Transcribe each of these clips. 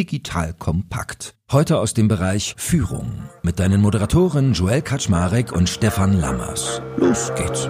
digital kompakt. Heute aus dem Bereich Führung mit deinen Moderatoren Joel Kaczmarek und Stefan Lammers. Los geht's.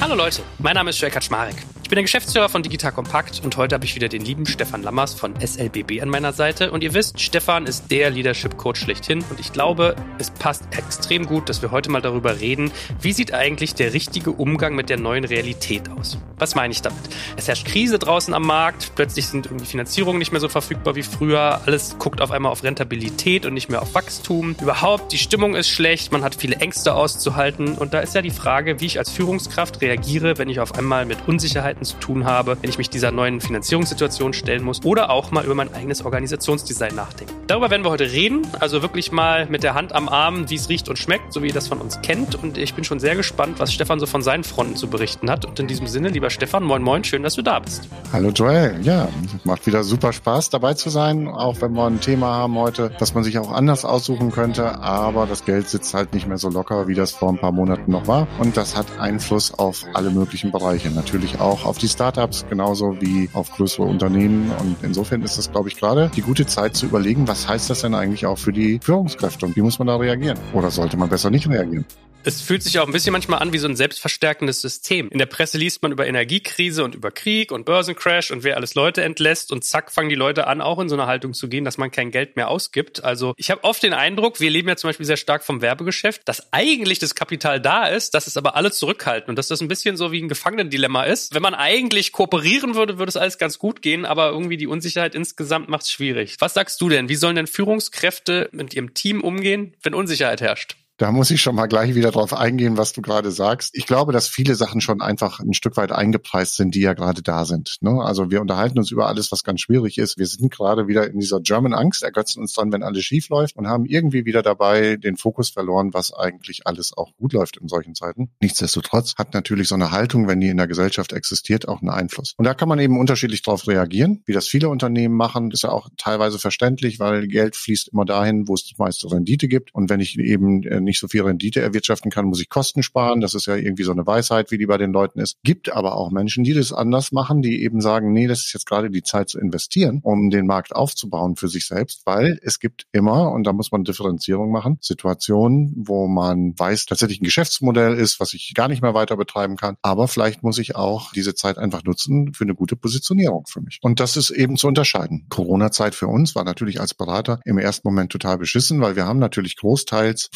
Hallo Leute, mein Name ist Joel Kaczmarek. Ich bin der Geschäftsführer von Digital Compact und heute habe ich wieder den lieben Stefan Lammers von SLBB an meiner Seite. Und ihr wisst, Stefan ist der Leadership Coach schlechthin und ich glaube, es passt extrem gut, dass wir heute mal darüber reden, wie sieht eigentlich der richtige Umgang mit der neuen Realität aus. Was meine ich damit? Es herrscht Krise draußen am Markt, plötzlich sind irgendwie Finanzierungen nicht mehr so verfügbar wie früher, alles guckt auf einmal auf Rentabilität und nicht mehr auf Wachstum. Überhaupt, die Stimmung ist schlecht, man hat viele Ängste auszuhalten und da ist ja die Frage, wie ich als Führungskraft reagiere, wenn ich auf einmal mit Unsicherheiten Möglichkeiten zu tun habe, wenn ich mich dieser neuen Finanzierungssituation stellen muss oder auch mal über mein eigenes Organisationsdesign nachdenken. Darüber werden wir heute reden, also wirklich mal mit der Hand am Arm, wie es riecht und schmeckt, so wie ihr das von uns kennt. Und ich bin schon sehr gespannt, was Stefan so von seinen Fronten zu berichten hat. Und in diesem Sinne, lieber Stefan, moin moin, schön, dass du da bist. Hallo Joel, ja, macht wieder super Spaß dabei zu sein, auch wenn wir ein Thema haben heute, das man sich auch anders aussuchen könnte, aber das Geld sitzt halt nicht mehr so locker, wie das vor ein paar Monaten noch war. Und das hat Einfluss auf alle möglichen Bereiche, natürlich auch auf die Startups genauso wie auf größere Unternehmen. Und insofern ist das, glaube ich, gerade die gute Zeit zu überlegen, was heißt das denn eigentlich auch für die Führungskräfte und wie muss man da reagieren? Oder sollte man besser nicht reagieren? Es fühlt sich auch ein bisschen manchmal an wie so ein selbstverstärkendes System. In der Presse liest man über Energiekrise und über Krieg und Börsencrash und wer alles Leute entlässt und zack fangen die Leute an, auch in so eine Haltung zu gehen, dass man kein Geld mehr ausgibt. Also ich habe oft den Eindruck, wir leben ja zum Beispiel sehr stark vom Werbegeschäft, dass eigentlich das Kapital da ist, dass es aber alle zurückhalten und dass das ein bisschen so wie ein Gefangenendilemma ist. Wenn man eigentlich kooperieren würde, würde es alles ganz gut gehen, aber irgendwie die Unsicherheit insgesamt macht es schwierig. Was sagst du denn? Wie sollen denn Führungskräfte mit ihrem Team umgehen, wenn Unsicherheit herrscht? Da muss ich schon mal gleich wieder drauf eingehen, was du gerade sagst. Ich glaube, dass viele Sachen schon einfach ein Stück weit eingepreist sind, die ja gerade da sind. Ne? Also wir unterhalten uns über alles, was ganz schwierig ist. Wir sind gerade wieder in dieser German Angst, ergötzen uns dann, wenn alles schief läuft und haben irgendwie wieder dabei den Fokus verloren, was eigentlich alles auch gut läuft in solchen Zeiten. Nichtsdestotrotz hat natürlich so eine Haltung, wenn die in der Gesellschaft existiert, auch einen Einfluss. Und da kann man eben unterschiedlich darauf reagieren. Wie das viele Unternehmen machen, ist ja auch teilweise verständlich, weil Geld fließt immer dahin, wo es die meiste Rendite gibt. Und wenn ich eben äh, nicht so viel Rendite erwirtschaften kann, muss ich Kosten sparen. Das ist ja irgendwie so eine Weisheit, wie die bei den Leuten ist. Gibt aber auch Menschen, die das anders machen, die eben sagen, nee, das ist jetzt gerade die Zeit zu investieren, um den Markt aufzubauen für sich selbst, weil es gibt immer, und da muss man Differenzierung machen, Situationen, wo man weiß, tatsächlich ein Geschäftsmodell ist, was ich gar nicht mehr weiter betreiben kann. Aber vielleicht muss ich auch diese Zeit einfach nutzen für eine gute Positionierung für mich. Und das ist eben zu unterscheiden. Corona-Zeit für uns war natürlich als Berater im ersten Moment total beschissen, weil wir haben natürlich großteils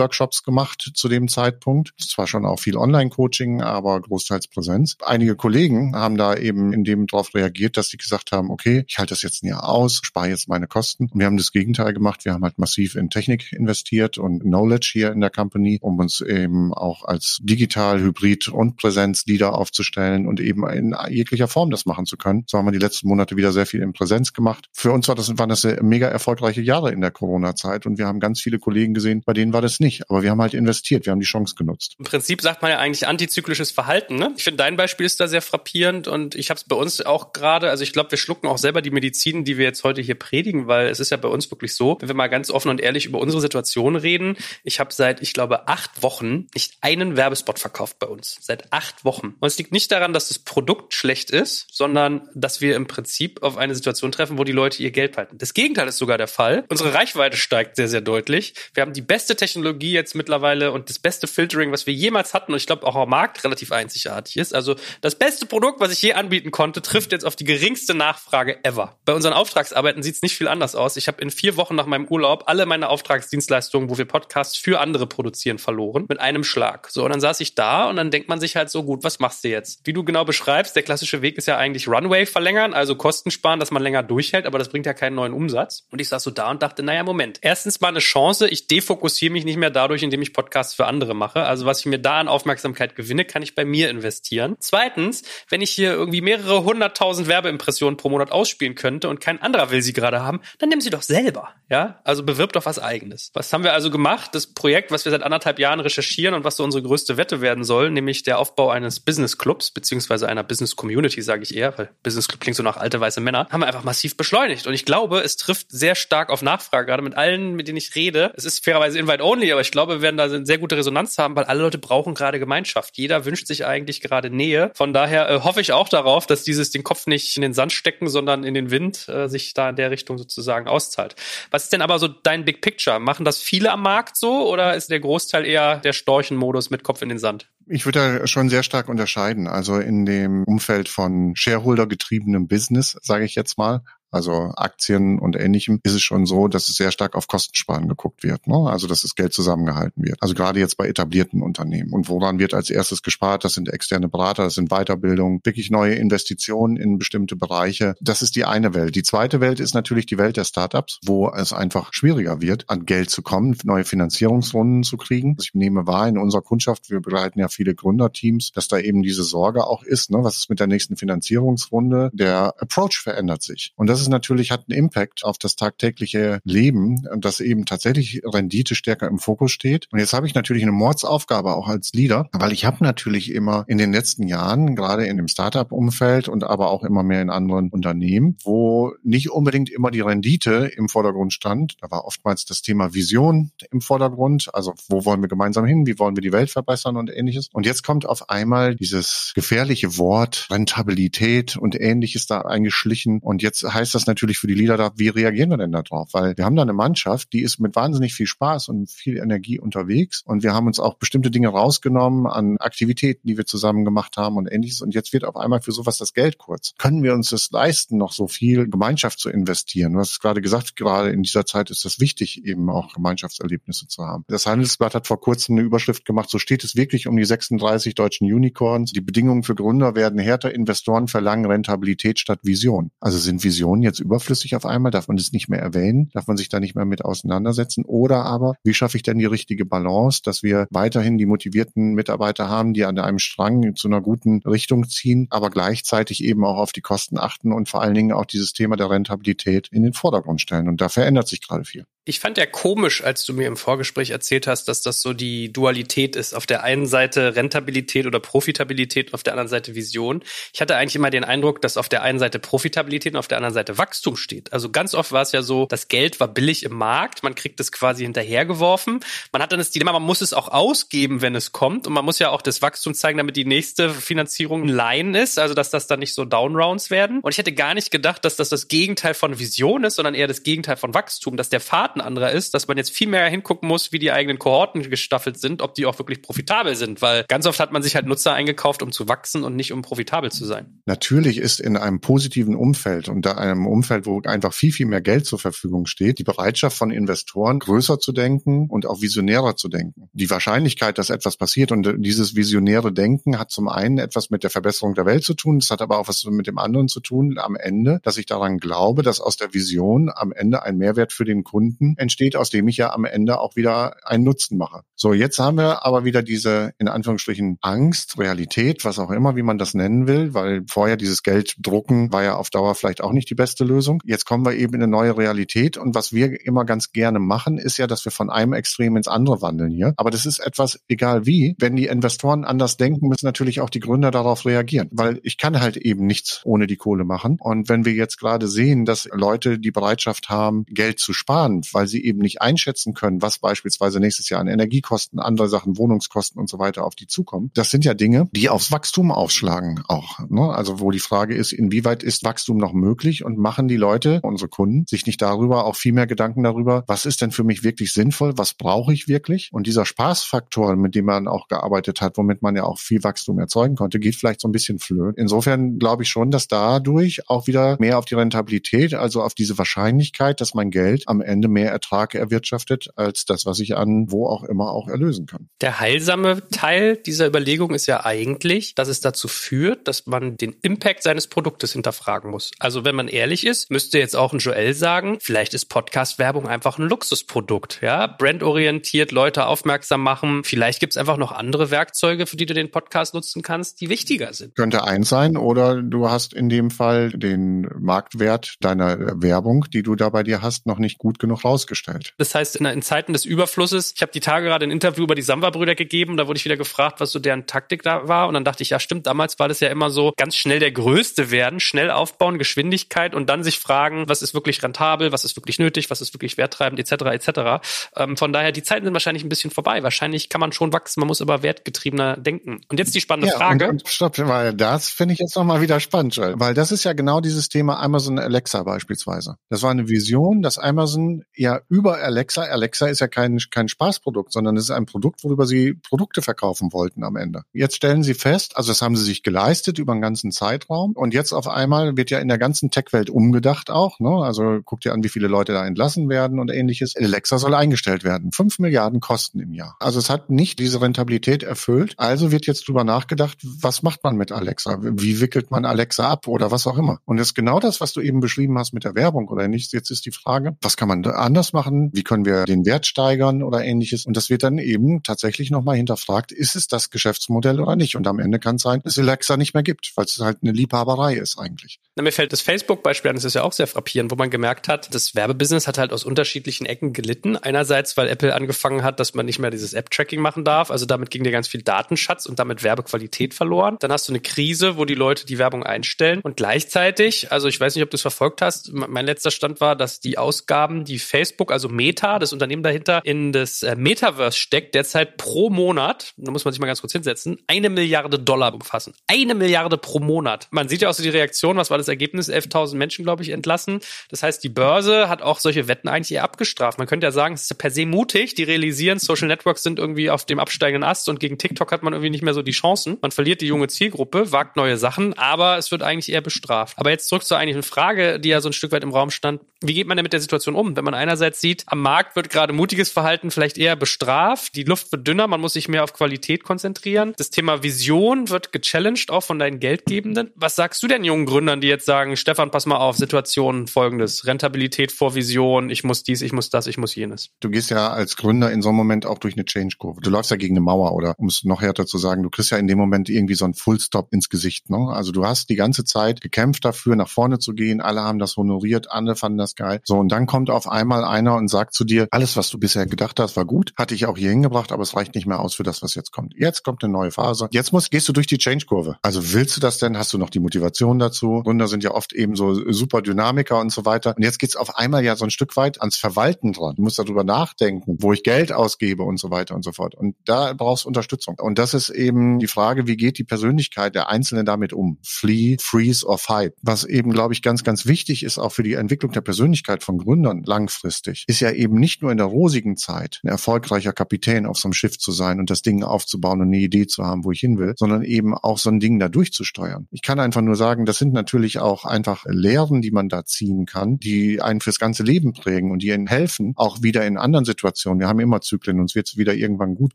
Präsenzworkshops gemacht zu dem Zeitpunkt. Zwar schon auch viel Online-Coaching, aber großteils Präsenz. Einige Kollegen haben da eben in dem darauf reagiert, dass sie gesagt haben, okay, ich halte das jetzt ein Jahr aus, spare jetzt meine Kosten. Und wir haben das Gegenteil gemacht. Wir haben halt massiv in Technik investiert und Knowledge hier in der Company, um uns eben auch als digital, hybrid und Präsenz-Leader aufzustellen und eben in jeglicher Form das machen zu können. So haben wir die letzten Monate wieder sehr viel in Präsenz gemacht. Für uns war das, waren das mega erfolgreiche Jahre in der Corona-Zeit und wir haben ganz viele Kollegen gesehen, bei denen war das nicht. Aber wir haben halt investiert, wir haben die Chance genutzt. Im Prinzip sagt man ja eigentlich antizyklisches Verhalten. Ne? Ich finde, dein Beispiel ist da sehr frappierend und ich habe es bei uns auch gerade, also ich glaube, wir schlucken auch selber die Medizin, die wir jetzt heute hier predigen, weil es ist ja bei uns wirklich so, wenn wir mal ganz offen und ehrlich über unsere Situation reden, ich habe seit, ich glaube, acht Wochen nicht einen Werbespot verkauft bei uns. Seit acht Wochen. Und es liegt nicht daran, dass das Produkt schlecht ist, sondern dass wir im Prinzip auf eine Situation treffen, wo die Leute ihr Geld halten. Das Gegenteil ist sogar der Fall. Unsere Reichweite steigt sehr, sehr deutlich. Wir haben die beste Technologie jetzt mittlerweile und das beste Filtering, was wir jemals hatten und ich glaube auch am Markt relativ einzigartig ist. Also das beste Produkt, was ich je anbieten konnte, trifft jetzt auf die geringste Nachfrage ever. Bei unseren Auftragsarbeiten sieht es nicht viel anders aus. Ich habe in vier Wochen nach meinem Urlaub alle meine Auftragsdienstleistungen, wo wir Podcasts für andere produzieren, verloren mit einem Schlag. So und dann saß ich da und dann denkt man sich halt so gut, was machst du jetzt? Wie du genau beschreibst, der klassische Weg ist ja eigentlich Runway verlängern, also Kosten sparen, dass man länger durchhält, aber das bringt ja keinen neuen Umsatz. Und ich saß so da und dachte, naja, Moment. Erstens mal eine Chance, ich defokussiere mich nicht mehr dadurch, indem ich Podcasts für andere mache. Also was ich mir da an Aufmerksamkeit gewinne, kann ich bei mir investieren. Zweitens, wenn ich hier irgendwie mehrere hunderttausend Werbeimpressionen pro Monat ausspielen könnte und kein anderer will sie gerade haben, dann nimm sie doch selber. Ja, also bewirb doch was eigenes. Was haben wir also gemacht? Das Projekt, was wir seit anderthalb Jahren recherchieren und was so unsere größte Wette werden soll, nämlich der Aufbau eines Business Clubs beziehungsweise einer Business Community, sage ich eher, weil Business Club klingt so nach alte weiße Männer, haben wir einfach massiv beschleunigt. Und ich glaube, es trifft sehr stark auf Nachfrage, gerade mit allen, mit denen ich rede. Es ist fairerweise Invite Only, nicht, aber ich glaube, wir werden da eine sehr gute Resonanz haben, weil alle Leute brauchen gerade Gemeinschaft. Jeder wünscht sich eigentlich gerade Nähe. Von daher äh, hoffe ich auch darauf, dass dieses den Kopf nicht in den Sand stecken, sondern in den Wind äh, sich da in der Richtung sozusagen auszahlt. Was ist denn aber so dein Big Picture? Machen das viele am Markt so oder ist der Großteil eher der Storchenmodus mit Kopf in den Sand? Ich würde da schon sehr stark unterscheiden. Also in dem Umfeld von Shareholder getriebenem Business, sage ich jetzt mal, also Aktien und ähnlichem, ist es schon so, dass es sehr stark auf Kostensparen geguckt wird. Ne? Also dass das Geld zusammengehalten wird. Also gerade jetzt bei etablierten Unternehmen. Und woran wird als erstes gespart? Das sind externe Berater, das sind Weiterbildung, wirklich neue Investitionen in bestimmte Bereiche. Das ist die eine Welt. Die zweite Welt ist natürlich die Welt der Startups, wo es einfach schwieriger wird, an Geld zu kommen, neue Finanzierungsrunden zu kriegen. Ich nehme wahr, in unserer Kundschaft, wir begleiten ja viele Gründerteams, dass da eben diese Sorge auch ist, ne? was ist mit der nächsten Finanzierungsrunde? Der Approach verändert sich. Und das das ist natürlich, hat einen Impact auf das tagtägliche Leben, dass eben tatsächlich Rendite stärker im Fokus steht. Und jetzt habe ich natürlich eine Mordsaufgabe auch als Leader, weil ich habe natürlich immer in den letzten Jahren, gerade in dem Startup-Umfeld und aber auch immer mehr in anderen Unternehmen, wo nicht unbedingt immer die Rendite im Vordergrund stand. Da war oftmals das Thema Vision im Vordergrund. Also wo wollen wir gemeinsam hin? Wie wollen wir die Welt verbessern und ähnliches? Und jetzt kommt auf einmal dieses gefährliche Wort Rentabilität und ähnliches da eingeschlichen. Und jetzt heißt heißt das natürlich für die Leader da, wie reagieren wir denn da drauf? Weil wir haben da eine Mannschaft, die ist mit wahnsinnig viel Spaß und viel Energie unterwegs und wir haben uns auch bestimmte Dinge rausgenommen an Aktivitäten, die wir zusammen gemacht haben und ähnliches und jetzt wird auf einmal für sowas das Geld kurz. Können wir uns das leisten, noch so viel Gemeinschaft zu investieren? Du hast gerade gesagt, gerade in dieser Zeit ist das wichtig, eben auch Gemeinschaftserlebnisse zu haben. Das Handelsblatt hat vor kurzem eine Überschrift gemacht, so steht es wirklich um die 36 deutschen Unicorns. Die Bedingungen für Gründer werden härter, Investoren verlangen Rentabilität statt Vision. Also sind Visionen Diskussion jetzt überflüssig auf einmal? Darf man das nicht mehr erwähnen? Darf man sich da nicht mehr mit auseinandersetzen? Oder aber, wie schaffe ich denn die richtige Balance, dass wir weiterhin die motivierten Mitarbeiter haben, die an einem Strang zu einer guten Richtung ziehen, aber gleichzeitig eben auch auf die Kosten achten und vor allen Dingen auch dieses Thema der Rentabilität in den Vordergrund stellen. Und da verändert sich gerade viel. Ich fand ja komisch, als du mir im Vorgespräch erzählt hast, dass das so die Dualität ist. Auf der einen Seite Rentabilität oder Profitabilität, auf der anderen Seite Vision. Ich hatte eigentlich immer den Eindruck, dass auf der einen Seite Profitabilität und auf der anderen Seite Wachstum steht. Also ganz oft war es ja so, das Geld war billig im Markt, man kriegt es quasi hinterhergeworfen. Man hat dann das Dilemma, man muss es auch ausgeben, wenn es kommt. Und man muss ja auch das Wachstum zeigen, damit die nächste Finanzierung ein Line ist, also dass das dann nicht so Downrounds werden. Und ich hätte gar nicht gedacht, dass das das Gegenteil von Vision ist, sondern eher das Gegenteil von Wachstum, dass der Pfad ein anderer ist, dass man jetzt viel mehr hingucken muss, wie die eigenen Kohorten gestaffelt sind, ob die auch wirklich profitabel sind, weil ganz oft hat man sich halt Nutzer eingekauft, um zu wachsen und nicht um profitabel zu sein. Natürlich ist in einem positiven Umfeld und da einem Umfeld, wo einfach viel, viel mehr Geld zur Verfügung steht, die Bereitschaft von Investoren größer zu denken und auch visionärer zu denken. Die Wahrscheinlichkeit, dass etwas passiert und dieses visionäre Denken hat zum einen etwas mit der Verbesserung der Welt zu tun, es hat aber auch was mit dem anderen zu tun am Ende, dass ich daran glaube, dass aus der Vision am Ende ein Mehrwert für den Kunden Entsteht, aus dem ich ja am Ende auch wieder einen Nutzen mache. So, jetzt haben wir aber wieder diese, in Anführungsstrichen, Angst, Realität, was auch immer, wie man das nennen will, weil vorher dieses Geld drucken war ja auf Dauer vielleicht auch nicht die beste Lösung. Jetzt kommen wir eben in eine neue Realität und was wir immer ganz gerne machen, ist ja, dass wir von einem Extrem ins andere wandeln hier. Aber das ist etwas, egal wie, wenn die Investoren anders denken, müssen natürlich auch die Gründer darauf reagieren, weil ich kann halt eben nichts ohne die Kohle machen. Und wenn wir jetzt gerade sehen, dass Leute die Bereitschaft haben, Geld zu sparen, weil sie eben nicht einschätzen können, was beispielsweise nächstes Jahr an Energiekosten, andere Sachen, Wohnungskosten und so weiter auf die zukommen. Das sind ja Dinge, die aufs Wachstum aufschlagen auch. Ne? Also wo die Frage ist, inwieweit ist Wachstum noch möglich und machen die Leute, unsere Kunden, sich nicht darüber auch viel mehr Gedanken darüber, was ist denn für mich wirklich sinnvoll, was brauche ich wirklich? Und dieser Spaßfaktor, mit dem man auch gearbeitet hat, womit man ja auch viel Wachstum erzeugen konnte, geht vielleicht so ein bisschen flöten. Insofern glaube ich schon, dass dadurch auch wieder mehr auf die Rentabilität, also auf diese Wahrscheinlichkeit, dass mein Geld am Ende mehr Ertrag erwirtschaftet als das, was ich an wo auch immer auch erlösen kann. Der heilsame Teil dieser Überlegung ist ja eigentlich, dass es dazu führt, dass man den Impact seines Produktes hinterfragen muss. Also wenn man ehrlich ist, müsste jetzt auch ein Joel sagen, vielleicht ist Podcast-Werbung einfach ein Luxusprodukt, ja, brandorientiert, Leute aufmerksam machen. Vielleicht gibt es einfach noch andere Werkzeuge, für die du den Podcast nutzen kannst, die wichtiger sind. Könnte eins sein oder du hast in dem Fall den Marktwert deiner Werbung, die du da bei dir hast, noch nicht gut genug rausgestellt. Das heißt, in, in Zeiten des Überflusses, ich habe die Tage gerade ein Interview über die Samba-Brüder gegeben, da wurde ich wieder gefragt, was so deren Taktik da war. Und dann dachte ich, ja stimmt, damals war das ja immer so, ganz schnell der Größte werden, schnell aufbauen, Geschwindigkeit und dann sich fragen, was ist wirklich rentabel, was ist wirklich nötig, was ist wirklich werttreibend, etc. etc. Ähm, von daher, die Zeiten sind wahrscheinlich ein bisschen vorbei. Wahrscheinlich kann man schon wachsen, man muss aber wertgetriebener denken. Und jetzt die spannende ja, Frage. Und, und stopp, weil das finde ich jetzt nochmal wieder spannend, weil das ist ja genau dieses Thema Amazon Alexa beispielsweise. Das war eine Vision, dass Amazon ja über Alexa, Alexa ist ja kein, kein Spaßprodukt, sondern es ist ein Produkt, worüber sie Produkte verkaufen wollten am Ende. Jetzt stellen sie fest, also das haben sie sich geleistet über einen ganzen Zeitraum und jetzt auf einmal wird ja in der ganzen Tech-Welt umgedacht auch, ne? Also guckt ihr an, wie viele Leute da entlassen werden und ähnliches. Alexa soll eingestellt werden. Fünf Milliarden Kosten im Jahr. Also es hat nicht diese Rentabilität erfüllt. Also wird jetzt drüber nachgedacht, was macht man mit Alexa? Wie wickelt man Alexa ab oder was auch immer? Und das ist genau das, was du eben beschrieben hast mit der Werbung oder nicht. Jetzt ist die Frage, was kann man anders machen? Wie können wir den Wert steigern oder ähnliches? Und das wird dann eben tatsächlich nochmal hinterfragt, ist es das Geschäftsmodell oder nicht? Und am Ende kann es sein, dass es Alexa nicht mehr gibt, weil es halt eine Liebhaberei ist eigentlich. Na, mir fällt das Facebook-Beispiel an, das ist ja auch sehr frappierend, wo man gemerkt hat, das Werbebusiness hat halt aus unterschiedlichen Ecken gelitten. Einerseits, weil Apple angefangen hat, dass man nicht mehr dieses App-Tracking machen darf. Also damit ging dir ganz viel Datenschatz und damit Werbequalität verloren. Dann hast du eine Krise, wo die Leute die Werbung einstellen. Und gleichzeitig, also ich weiß nicht, ob du es verfolgt hast, mein letzter Stand war, dass die Ausgaben, die Facebook, also Meta, das Unternehmen dahinter, in das äh, Metaverse steckt, derzeit pro Monat, da muss man sich mal ganz kurz hinsetzen, eine Milliarde Dollar umfassen. Eine Milliarde pro Monat. Man sieht ja auch so die Reaktion, was war das Ergebnis? 11.000 Menschen, glaube ich, entlassen. Das heißt, die Börse hat auch solche Wetten eigentlich eher abgestraft. Man könnte ja sagen, es ist per se mutig. Die realisieren, Social Networks sind irgendwie auf dem absteigenden Ast und gegen TikTok hat man irgendwie nicht mehr so die Chancen. Man verliert die junge Zielgruppe, wagt neue Sachen, aber es wird eigentlich eher bestraft. Aber jetzt zurück zur eigentlichen Frage, die ja so ein Stück weit im Raum stand. Wie geht man denn mit der Situation um? Wenn man einerseits sieht, am Markt wird gerade mutiges Verhalten vielleicht eher bestraft, die Luft wird dünner, man muss sich mehr auf Qualität konzentrieren. Das Thema Vision wird gechallenged, auch von deinen Geldgebenden. Was sagst du denn jungen Gründern, die jetzt sagen, Stefan, pass mal auf, Situation folgendes, Rentabilität vor Vision, ich muss dies, ich muss das, ich muss jenes. Du gehst ja als Gründer in so einem Moment auch durch eine Change-Kurve. Du läufst ja gegen eine Mauer oder um es noch härter zu sagen, du kriegst ja in dem Moment irgendwie so einen Fullstop ins Gesicht. Ne? Also du hast die ganze Zeit gekämpft dafür, nach vorne zu gehen. Alle haben das honoriert, alle fanden das geil. So, und dann kommt auf einmal einer und sagt zu dir, alles, was du bisher gedacht hast, war gut, hatte ich auch hier hingebracht, aber es reicht nicht mehr aus für das, was jetzt kommt. Jetzt kommt eine neue Phase. Jetzt musst, gehst du durch die Change-Kurve. Also willst du das denn? Hast du noch die Motivation dazu? Gründer sind ja oft eben so super Dynamiker und so weiter. Und jetzt geht's auf einmal ja so ein Stück weit ans Verwalten dran. Du musst darüber nachdenken, wo ich Geld ausgebe und so weiter und so fort. Und da brauchst Unterstützung. Und das ist eben die Frage, wie geht die Persönlichkeit der Einzelnen damit um? Flee, freeze or fight. Was eben, glaube ich, ganz, ganz wichtig ist, auch für die Entwicklung der Persönlichkeit von Gründern langfristig, ist ja eben nicht nur in der rosigen Zeit ein erfolgreicher Kapitän auf so einem Schiff zu sein und das Ding aufzubauen und eine Idee zu haben, wo ich hin will, sondern eben auch so ein Ding da durchzusteuern. Ich kann einfach nur sagen, das sind natürlich auch einfach Lehren, die man da ziehen kann, die einen fürs ganze Leben prägen und die ihnen helfen, auch wieder in anderen Situationen. Wir haben immer Zyklen, wird es wieder irgendwann gut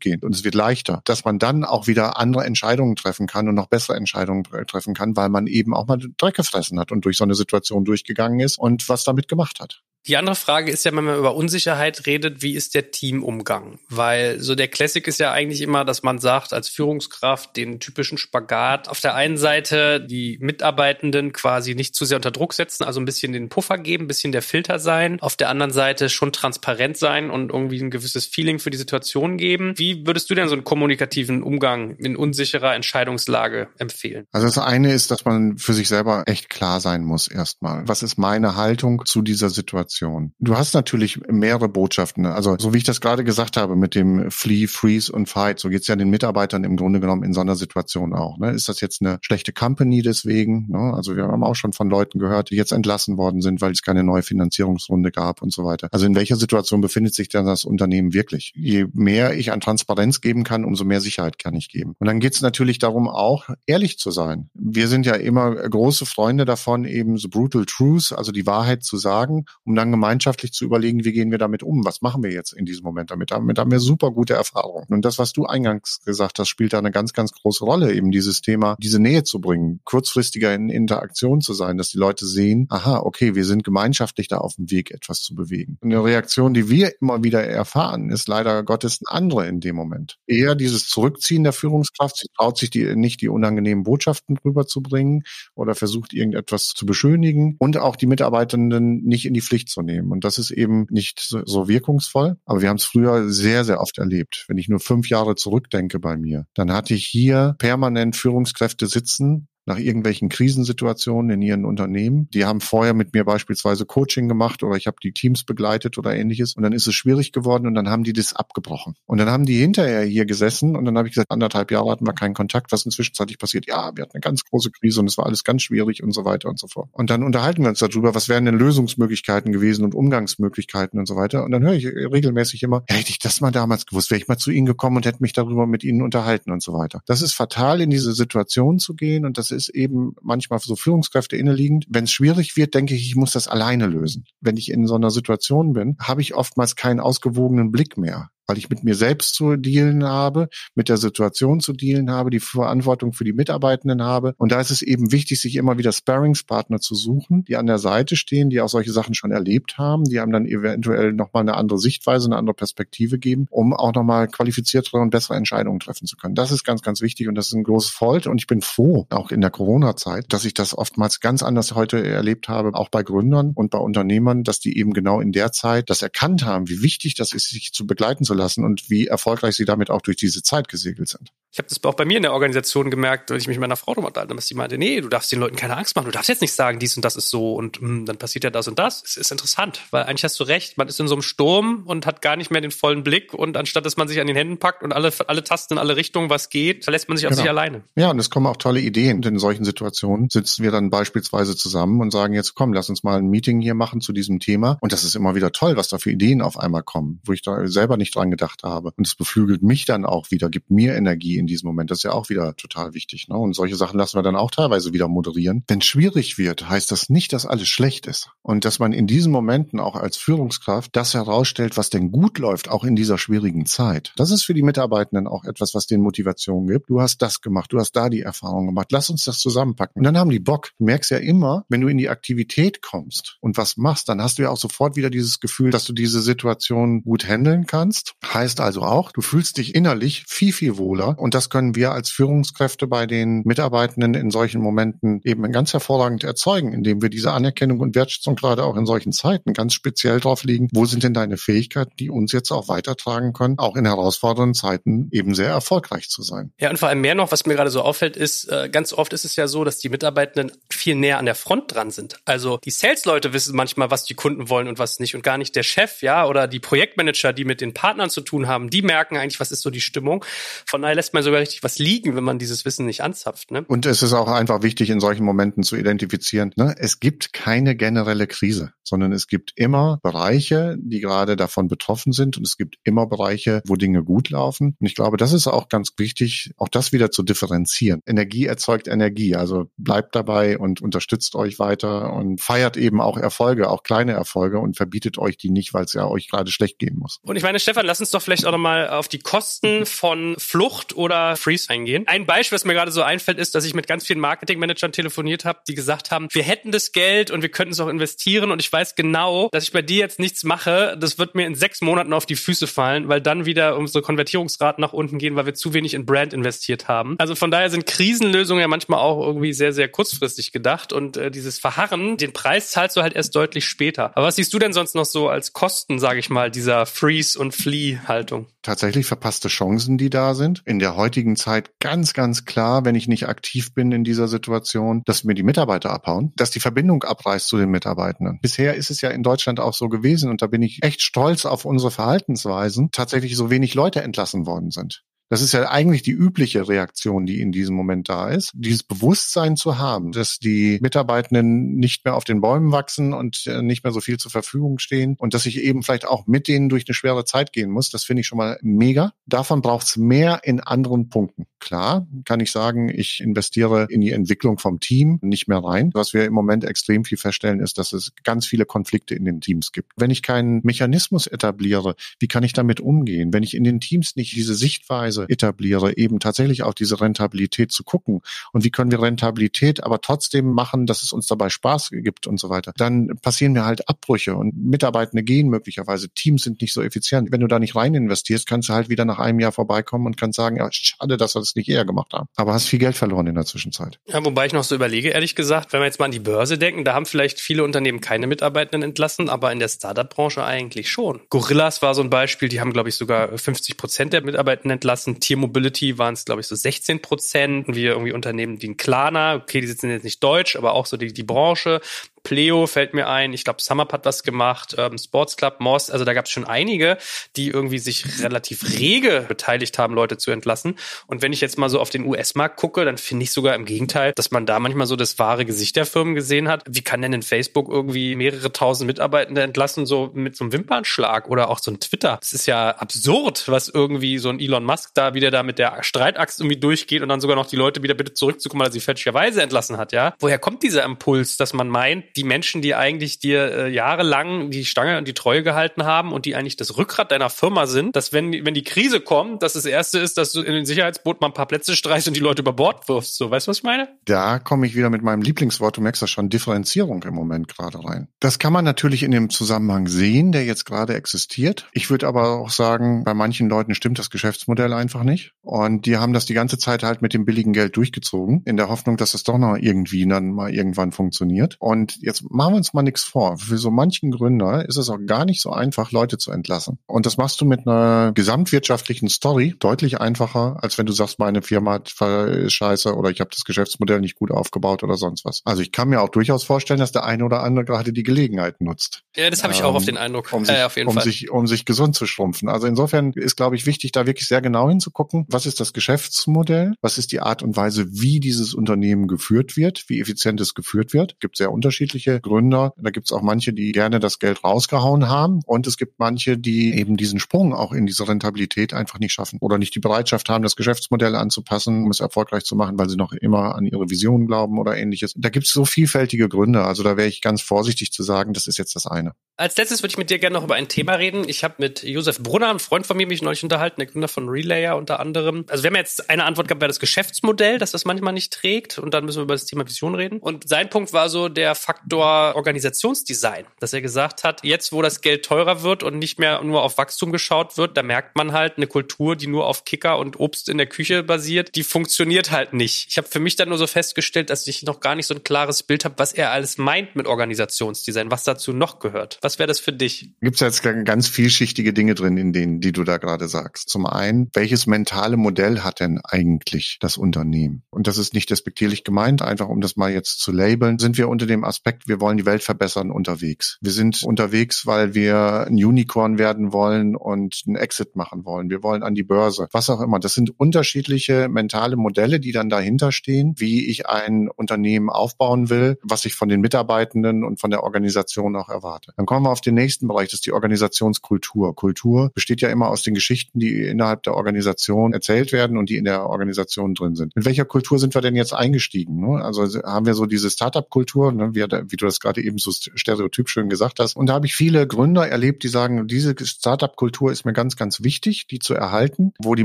gehen und es wird leichter, dass man dann auch wieder andere Entscheidungen treffen kann und noch bessere Entscheidungen treffen kann, weil man eben auch mal Dreck gefressen hat und durch so eine Situation durchgegangen ist und was damit gemacht hat. Die andere Frage ist ja, wenn man über Unsicherheit redet, wie ist der Teamumgang? Weil so der Classic ist ja eigentlich immer, dass man sagt, als Führungskraft den typischen Spagat. Auf der einen Seite die Mitarbeitenden quasi nicht zu sehr unter Druck setzen, also ein bisschen den Puffer geben, ein bisschen der Filter sein. Auf der anderen Seite schon transparent sein und irgendwie ein gewisses Feeling für die Situation geben. Wie würdest du denn so einen kommunikativen Umgang in unsicherer Entscheidungslage empfehlen? Also das eine ist, dass man für sich selber echt klar sein muss erstmal. Was ist meine Haltung zu dieser Situation? Situation. Du hast natürlich mehrere Botschaften. Ne? Also so wie ich das gerade gesagt habe mit dem Flee, Freeze und Fight, so geht's ja den Mitarbeitern im Grunde genommen in so einer Situation auch. Ne? Ist das jetzt eine schlechte Company deswegen? Ne? Also wir haben auch schon von Leuten gehört, die jetzt entlassen worden sind, weil es keine neue Finanzierungsrunde gab und so weiter. Also in welcher Situation befindet sich denn das Unternehmen wirklich? Je mehr ich an Transparenz geben kann, umso mehr Sicherheit kann ich geben. Und dann geht's natürlich darum, auch ehrlich zu sein. Wir sind ja immer große Freunde davon, eben so brutal truth, also die Wahrheit zu sagen, um dann dann gemeinschaftlich zu überlegen, wie gehen wir damit um? Was machen wir jetzt in diesem Moment damit? Damit haben wir super gute Erfahrungen. Und das, was du eingangs gesagt hast, spielt da eine ganz, ganz große Rolle, eben dieses Thema, diese Nähe zu bringen, kurzfristiger in Interaktion zu sein, dass die Leute sehen, aha, okay, wir sind gemeinschaftlich da auf dem Weg, etwas zu bewegen. Eine Reaktion, die wir immer wieder erfahren, ist leider Gottes eine andere in dem Moment. Eher dieses Zurückziehen der Führungskraft, sie traut sich die, nicht die unangenehmen Botschaften rüberzubringen oder versucht irgendetwas zu beschönigen und auch die Mitarbeitenden nicht in die Pflicht zu nehmen. Und das ist eben nicht so, so wirkungsvoll. Aber wir haben es früher sehr, sehr oft erlebt. Wenn ich nur fünf Jahre zurückdenke bei mir, dann hatte ich hier permanent Führungskräfte sitzen, nach irgendwelchen Krisensituationen in ihren Unternehmen. Die haben vorher mit mir beispielsweise Coaching gemacht oder ich habe die Teams begleitet oder ähnliches. Und dann ist es schwierig geworden und dann haben die das abgebrochen. Und dann haben die hinterher hier gesessen und dann habe ich gesagt, anderthalb Jahre hatten wir keinen Kontakt. Was inzwischen passiert? Ja, wir hatten eine ganz große Krise und es war alles ganz schwierig und so weiter und so fort. Und dann unterhalten wir uns darüber, was wären denn Lösungsmöglichkeiten gewesen und Umgangsmöglichkeiten und so weiter. Und dann höre ich regelmäßig immer, hätte ich das mal damals gewusst, wäre ich mal zu Ihnen gekommen und hätte mich darüber mit Ihnen unterhalten und so weiter. Das ist fatal, in diese Situation zu gehen und das ist eben manchmal so Führungskräfte inneliegend. Wenn es schwierig wird, denke ich, ich muss das alleine lösen. Wenn ich in so einer Situation bin, habe ich oftmals keinen ausgewogenen Blick mehr weil ich mit mir selbst zu dealen habe, mit der Situation zu dealen habe, die Verantwortung für die Mitarbeitenden habe. Und da ist es eben wichtig, sich immer wieder Sparringspartner zu suchen, die an der Seite stehen, die auch solche Sachen schon erlebt haben, die einem dann eventuell nochmal eine andere Sichtweise, eine andere Perspektive geben, um auch nochmal qualifiziertere und bessere Entscheidungen treffen zu können. Das ist ganz, ganz wichtig und das ist ein großes Fault. Und ich bin froh, auch in der Corona-Zeit, dass ich das oftmals ganz anders heute erlebt habe, auch bei Gründern und bei Unternehmern, dass die eben genau in der Zeit das erkannt haben, wie wichtig das ist, sich zu begleiten zu lassen und wie erfolgreich sie damit auch durch diese Zeit gesegelt sind. Ich habe das auch bei mir in der Organisation gemerkt, als ich mich mit meiner Frau darüber unterhalten habe, dass sie meinte, nee, du darfst den Leuten keine Angst machen, du darfst jetzt nicht sagen, dies und das ist so und mh, hm, dann passiert ja das und das. Es ist interessant, weil eigentlich hast du recht, man ist in so einem Sturm und hat gar nicht mehr den vollen Blick und anstatt dass man sich an den Händen packt und alle, alle Tasten in alle Richtungen, was geht, verlässt man sich auf genau. sich alleine. Ja, und es kommen auch tolle Ideen. Und in solchen Situationen sitzen wir dann beispielsweise zusammen und sagen jetzt, komm, lass uns mal ein Meeting hier machen zu diesem Thema. Und das ist immer wieder toll, was da für Ideen auf einmal kommen, wo ich da selber nicht dran gedacht habe. Und es beflügelt mich dann auch wieder, gibt mir Energie in diesem Moment. Das ist ja auch wieder total wichtig. Ne? Und solche Sachen lassen wir dann auch teilweise wieder moderieren. Wenn schwierig wird, heißt das nicht, dass alles schlecht ist. Und dass man in diesen Momenten auch als Führungskraft das herausstellt, was denn gut läuft, auch in dieser schwierigen Zeit. Das ist für die Mitarbeitenden auch etwas, was denen Motivation gibt. Du hast das gemacht, du hast da die Erfahrung gemacht. Lass uns das zusammenpacken. Und dann haben die Bock. Du merkst ja immer, wenn du in die Aktivität kommst und was machst, dann hast du ja auch sofort wieder dieses Gefühl, dass du diese Situation gut handeln kannst. Heißt also auch, du fühlst dich innerlich viel, viel wohler. Und das können wir als Führungskräfte bei den Mitarbeitenden in solchen Momenten eben ganz hervorragend erzeugen, indem wir diese Anerkennung und Wertschätzung gerade auch in solchen Zeiten ganz speziell drauf legen, wo sind denn deine Fähigkeiten, die uns jetzt auch weitertragen können, auch in herausfordernden Zeiten eben sehr erfolgreich zu sein. Ja, und vor allem mehr noch, was mir gerade so auffällt, ist, äh, ganz oft ist es ja so, dass die Mitarbeitenden viel näher an der Front dran sind. Also die Sales-Leute wissen manchmal, was die Kunden wollen und was nicht und gar nicht der Chef, ja, oder die Projektmanager, die mit den Partnern zu tun haben, die merken eigentlich, was ist so die Stimmung. Von daher lässt man sogar richtig was liegen liegen, wenn man dieses Wissen nicht anzapft. Ne? Und es ist auch einfach wichtig, in solchen Momenten zu identifizieren. Ne? Es gibt keine generelle Krise, sondern es gibt immer Bereiche, die gerade davon betroffen sind und es gibt immer Bereiche, wo Dinge gut laufen. Und ich glaube, das ist auch ganz wichtig, auch das wieder zu differenzieren. Energie erzeugt Energie, also bleibt dabei und unterstützt euch weiter und feiert eben auch Erfolge, auch kleine Erfolge und verbietet euch die nicht, weil es ja euch gerade schlecht gehen muss. Und ich meine, Stefan, lass uns doch vielleicht auch nochmal auf die Kosten von Flucht oder Freeze eingehen eingehen. Ein Beispiel, was mir gerade so einfällt, ist, dass ich mit ganz vielen Marketingmanagern telefoniert habe, die gesagt haben, wir hätten das Geld und wir könnten es auch investieren und ich weiß genau, dass ich bei dir jetzt nichts mache. Das wird mir in sechs Monaten auf die Füße fallen, weil dann wieder unsere Konvertierungsraten nach unten gehen, weil wir zu wenig in Brand investiert haben. Also von daher sind Krisenlösungen ja manchmal auch irgendwie sehr, sehr kurzfristig gedacht und äh, dieses Verharren, den Preis zahlst du halt erst deutlich später. Aber was siehst du denn sonst noch so als Kosten, sage ich mal, dieser Freeze- und Flee-Haltung? Tatsächlich verpasste Chancen, die da sind. In der heutigen Zeit ganz, ganz klar, wenn ich nicht aktiv bin in dieser Situation, dass mir die Mitarbeiter abhauen, dass die Verbindung abreißt zu den Mitarbeitenden. Bisher ist es ja in Deutschland auch so gewesen und da bin ich echt stolz auf unsere Verhaltensweisen, tatsächlich so wenig Leute entlassen worden sind. Das ist ja eigentlich die übliche Reaktion, die in diesem Moment da ist. Dieses Bewusstsein zu haben, dass die Mitarbeitenden nicht mehr auf den Bäumen wachsen und äh, nicht mehr so viel zur Verfügung stehen und dass ich eben vielleicht auch mit denen durch eine schwere Zeit gehen muss, das finde ich schon mal mega. Davon braucht es mehr in anderen Punkten. Klar, kann ich sagen, ich investiere in die Entwicklung vom Team nicht mehr rein. Was wir im Moment extrem viel feststellen, ist, dass es ganz viele Konflikte in den Teams gibt. Wenn ich keinen Mechanismus etabliere, wie kann ich damit umgehen? Wenn ich in den Teams nicht diese Sichtweise Weise etabliere, eben tatsächlich auf diese Rentabilität zu gucken und wie können wir Rentabilität aber trotzdem machen, dass es uns dabei Spaß gibt und so weiter, dann passieren mir halt Abbrüche und Mitarbeitende gehen möglicherweise, Teams sind nicht so effizient. Wenn du da nicht rein investierst, kannst du halt wieder nach einem Jahr vorbeikommen und kannst sagen, ja, schade, dass wir das nicht eher gemacht haben. Aber hast viel Geld verloren in der Zwischenzeit. Ja, wobei ich noch so überlege, ehrlich gesagt, wenn wir jetzt mal an die Börse denken, da haben vielleicht viele Unternehmen keine Mitarbeitenden entlassen, aber in der Startup-Branche eigentlich schon. Gorillas war so ein Beispiel, die haben, glaube ich, sogar 50 Prozent der Mitarbeitenden entlassen. Tier Mobility waren es, glaube ich, so 16 Prozent. Wir irgendwie Unternehmen wie ein Klarna, okay, die sitzen jetzt nicht deutsch, aber auch so die, die Branche. Pleo fällt mir ein, ich glaube, Summer hat was gemacht, ähm, Sports Club, Moss, also da gab es schon einige, die irgendwie sich relativ rege beteiligt haben, Leute zu entlassen. Und wenn ich jetzt mal so auf den US-Markt gucke, dann finde ich sogar im Gegenteil, dass man da manchmal so das wahre Gesicht der Firmen gesehen hat. Wie kann denn in Facebook irgendwie mehrere tausend Mitarbeitende entlassen, so mit so einem Wimpernschlag oder auch so ein Twitter? Das ist ja absurd, was irgendwie so ein Elon Musk da wieder da mit der Streitaxt irgendwie durchgeht und dann sogar noch die Leute wieder bitte zurückzukommen, weil er sie fälschlicherweise entlassen hat, ja? Woher kommt dieser Impuls, dass man meint, die Menschen, die eigentlich dir äh, jahrelang die Stange und die Treue gehalten haben und die eigentlich das Rückgrat deiner Firma sind, dass wenn, wenn die Krise kommt, dass das erste ist, dass du in den Sicherheitsboot mal ein paar Plätze streichst und die Leute über Bord wirfst. So, weißt du, was ich meine? Da komme ich wieder mit meinem Lieblingswort, du merkst das schon, Differenzierung im Moment gerade rein. Das kann man natürlich in dem Zusammenhang sehen, der jetzt gerade existiert. Ich würde aber auch sagen, bei manchen Leuten stimmt das Geschäftsmodell einfach nicht. Und die haben das die ganze Zeit halt mit dem billigen Geld durchgezogen, in der Hoffnung, dass es doch noch irgendwie dann mal irgendwann funktioniert. Und jetzt machen wir uns mal nichts vor. Für so manchen Gründer ist es auch gar nicht so einfach, Leute zu entlassen. Und das machst du mit einer gesamtwirtschaftlichen Story deutlich einfacher, als wenn du sagst, meine Firma ist scheiße oder ich habe das Geschäftsmodell nicht gut aufgebaut oder sonst was. Also ich kann mir auch durchaus vorstellen, dass der eine oder andere gerade die Gelegenheit nutzt. Ja, das habe ich ähm, auch auf den Eindruck. Um, sich, äh, auf jeden um Fall. sich, um sich gesund zu schrumpfen. Also insofern ist, glaube ich, wichtig, da wirklich sehr genau hinzugucken, was ist das Geschäftsmodell, was ist die Art und Weise, wie dieses Unternehmen geführt wird, wie effizient es geführt wird. Es gibt sehr unterschiedliche Gründe Gründer. Da gibt es auch manche, die gerne das Geld rausgehauen haben und es gibt manche, die eben diesen Sprung auch in diese Rentabilität einfach nicht schaffen oder nicht die Bereitschaft haben, das Geschäftsmodell anzupassen, um es erfolgreich zu machen, weil sie noch immer an ihre Vision glauben oder ähnliches. Da gibt es so vielfältige Gründe. Also da wäre ich ganz vorsichtig zu sagen, das ist jetzt das eine. Als letztes würde ich mit dir gerne noch über ein Thema reden. Ich habe mit Josef Brunner, einem Freund von mir, mich neulich unterhalten, der Gründer von Relayer unter anderem. Also wir haben jetzt eine Antwort gehabt, wäre das Geschäftsmodell, dass das manchmal nicht trägt und dann müssen wir über das Thema Vision reden. Und sein Punkt war so der Faktor Organisationsdesign, dass er gesagt hat, jetzt wo das Geld teurer wird und nicht mehr nur auf Wachstum geschaut wird, da merkt man halt eine Kultur, die nur auf Kicker und Obst in der Küche basiert, die funktioniert halt nicht. Ich habe für mich dann nur so festgestellt, dass ich noch gar nicht so ein klares Bild habe, was er alles meint mit Organisationsdesign, was dazu noch gehört. Was wäre das für dich? Gibt es jetzt ganz vielschichtige Dinge drin in denen, die du da gerade sagst. Zum einen, welches mentale Modell hat denn eigentlich das Unternehmen? Und das ist nicht despektierlich gemeint, einfach um das mal jetzt zu labeln, sind wir unter dem Aspekt, wir wollen die Welt verbessern unterwegs. Wir sind unterwegs, weil wir ein Unicorn werden wollen und einen Exit machen wollen. Wir wollen an die Börse, was auch immer. Das sind unterschiedliche mentale Modelle, die dann dahinter stehen, wie ich ein Unternehmen aufbauen will, was ich von den Mitarbeitenden und von der Organisation auch erwarte. Dann kommen wir auf den nächsten Bereich, das ist die Organisationskultur. Kultur besteht ja immer aus den Geschichten, die innerhalb der Organisation erzählt werden und die in der Organisation drin sind. Mit welcher Kultur sind wir denn jetzt eingestiegen? Ne? Also haben wir so diese Startup-Kultur, ne? wie, wie, du das gerade eben so stereotyp schön gesagt hast. Und da habe ich viele Gründer erlebt, die sagen, diese Startup-Kultur ist mir ganz, ganz wichtig, die zu erhalten, wo die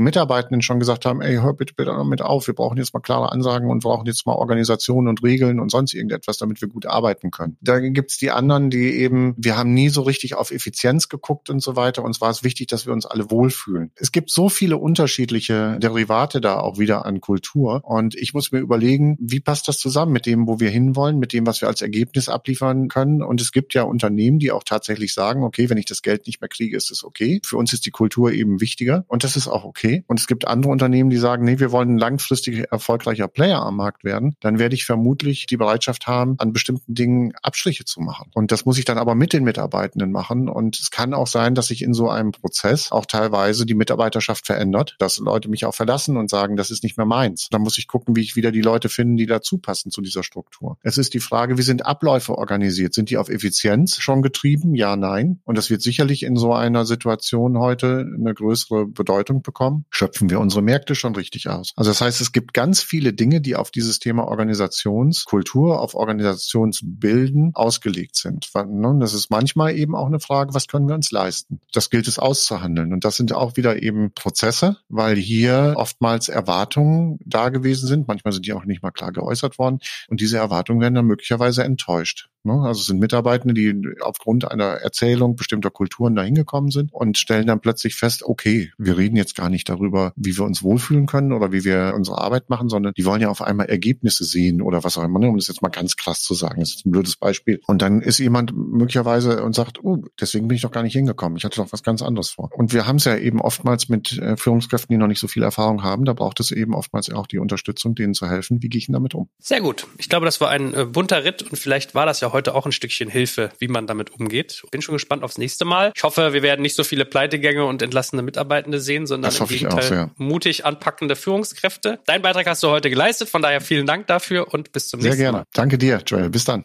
Mitarbeitenden schon gesagt haben, ey, hör bitte, bitte damit auf, wir brauchen jetzt mal klare Ansagen und brauchen jetzt mal Organisationen und Regeln und sonst irgendetwas, damit wir gut arbeiten können. Da gibt's die anderen, die eben, wir haben nie so richtig auf Effizienz geguckt und so weiter. Uns war es wichtig, dass wir uns alle wohlfühlen. Es gibt so viele unterschiedliche Derivate da auch wieder an Kultur. Und ich muss mir überlegen, wie passt das zusammen mit dem, wo wir hinwollen, mit dem, was wir als Ergebnis abliefern können. Und es gibt ja Unternehmen, die auch tatsächlich sagen, okay, wenn ich das Geld nicht mehr kriege, ist es okay. Für uns ist die Kultur eben wichtiger und das ist auch okay. Und es gibt andere Unternehmen, die sagen, nee, wir wollen ein langfristig erfolgreicher Player am Markt werden. Dann werde ich vermutlich die Bereitschaft haben, an bestimmten Dingen Abstriche zu machen. Und das muss ich dann aber mit den Mitarbeitenden machen. Und es kann auch sein, dass sich in so einem Prozess auch teilweise die Mitarbeiterschaft verändert, dass Leute mich auch verlassen und sagen, das ist nicht mehr meins. Dann muss ich gucken, wie ich wieder die Leute finde, die dazu passen zu dieser Struktur. Es ist die Frage, wie sind Abläufe organisiert? Sind die auf Effizienz schon getrieben? Ja, nein. Und das wird sicherlich in so einer Situation heute eine größere Bedeutung bekommen. Schöpfen wir unsere Märkte schon richtig aus? Also das heißt, es gibt ganz viele Dinge, die auf dieses Thema Organisationskultur, auf Organisationsbilden ausgelegt sind. Ne, das ist manchmal eben auch eine Frage, was können wir uns leisten? Das gilt es auszuhandeln. Und das sind auch wieder eben Prozesse, weil hier oftmals Erwartungen da gewesen sind. Manchmal sind die auch nicht mal klar geäußert worden. Und diese Erwartungen werden dann möglicherweise enttäuscht. Ne? Also es sind Mitarbeitende, die aufgrund einer Erzählung bestimmter Kulturen da hingekommen sind und stellen dann plötzlich fest, okay, wir reden jetzt gar nicht darüber, wie wir uns wohlfühlen können oder wie wir unsere Arbeit machen, sondern die wollen ja auf einmal Ergebnisse sehen oder was auch immer, ne? um das jetzt mal ganz krass zu sagen. Das ist ein blödes Beispiel. Und dann ist jemand möglicherweise und sagt, oh, deswegen bin ich doch gar nicht hingekommen. Ich hatte doch was ganz anderes vor. Und wir haben es ja eben oftmals mit äh, Führungskräften, die noch nicht so viel Erfahrung haben. Da braucht es eben oftmals auch die Unterstützung, denen zu helfen. Wie gehe ich denn damit um? Sehr gut. Ich glaube, das war ein äh, bunter Ritt und vielleicht war das ja heute auch ein Stückchen Hilfe, wie man damit umgeht. Bin schon gespannt aufs nächste Mal. Ich hoffe, wir werden nicht so viele Pleitegänge und entlassene Mitarbeitende sehen, sondern im Gegenteil auch, mutig anpackende Führungskräfte. Dein Beitrag hast du heute geleistet, von daher vielen Dank dafür und bis zum Sehr nächsten Mal. Sehr gerne. Danke dir, Joel. Bis dann.